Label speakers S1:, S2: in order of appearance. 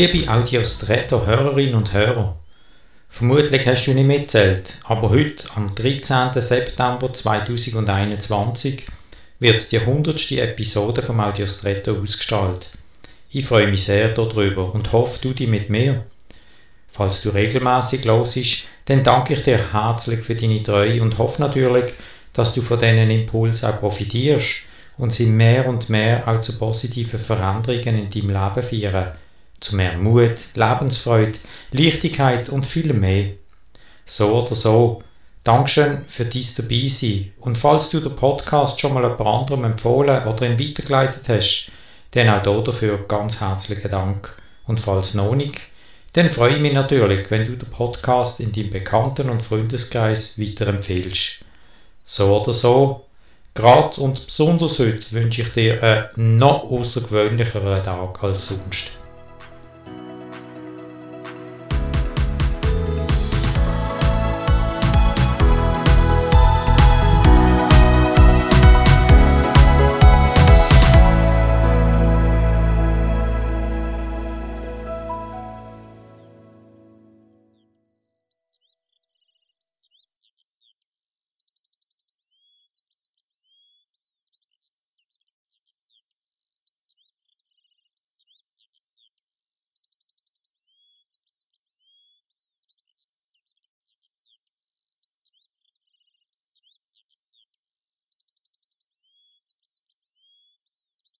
S1: Liebe Audiostretto-Hörerinnen und Hörer, vermutlich hast du nicht mitzählt, aber heute, am 13. September 2021, wird die 100. Episode vom Audiostretto ausgestrahlt. Ich freue mich sehr darüber und hoffe, du dich mit mir. Falls du regelmäßig hörst, dann danke ich dir herzlich für deine Treue und hoffe natürlich, dass du von diesen Impulsen auch profitierst und sie mehr und mehr auch zu positiven Veränderungen in deinem Leben führen zu mehr Mut, Lebensfreude, Leichtigkeit und viel mehr. So oder so, Dankeschön für dies dabei sein. Und falls du den Podcast schon mal jemand anderem empfohlen oder ihn weitergeleitet hast, dann auch dafür ganz herzlichen Dank. Und falls noch nicht, dann freue ich mich natürlich, wenn du den Podcast in deinem Bekannten- und Freundeskreis weiterempfehlst. So oder so, gerade und besonders heute wünsche ich dir einen noch außergewöhnlicheren Tag als sonst.